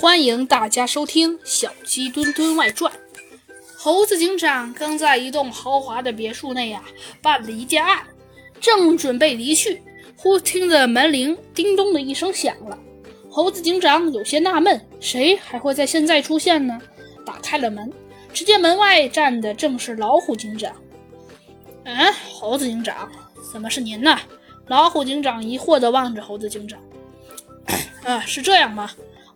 欢迎大家收听《小鸡墩墩外传》。猴子警长刚在一栋豪华的别墅内呀办了一件案，正准备离去，忽听得门铃叮咚的一声响了。猴子警长有些纳闷，谁还会在现在出现呢？打开了门，只见门外站的正是老虎警长。嗯，猴子警长，怎么是您呢？老虎警长疑惑地望着猴子警长。啊，是这样吗？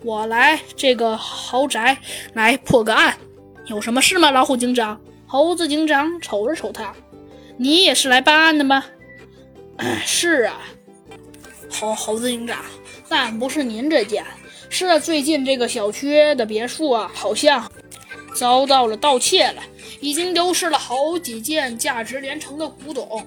我来这个豪宅来破个案，有什么事吗？老虎警长，猴子警长瞅了瞅他，你也是来办案的吗？是啊，猴猴子警长，但不是您这件，是最近这个小区的别墅啊，好像遭到了盗窃了，已经丢失了好几件价值连城的古董。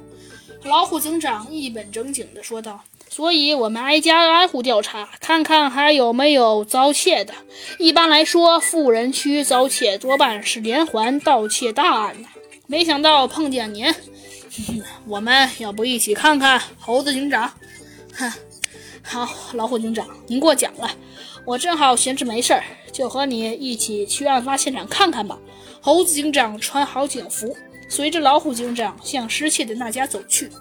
老虎警长一本正经地说道。所以，我们挨家挨户调查，看看还有没有遭窃的。一般来说，富人区遭窃多半是连环盗窃大案呢。没想到碰见您，我们要不一起看看？猴子警长，哼，好，老虎警长，您过奖了。我正好闲着没事儿，就和你一起去案发现场看看吧。猴子警长穿好警服，随着老虎警长向失窃的那家走去。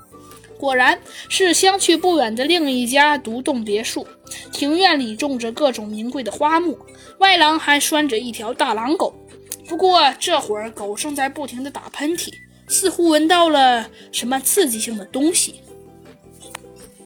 果然是相去不远的另一家独栋别墅，庭院里种着各种名贵的花木，外廊还拴着一条大狼狗。不过这会儿狗正在不停地打喷嚏，似乎闻到了什么刺激性的东西。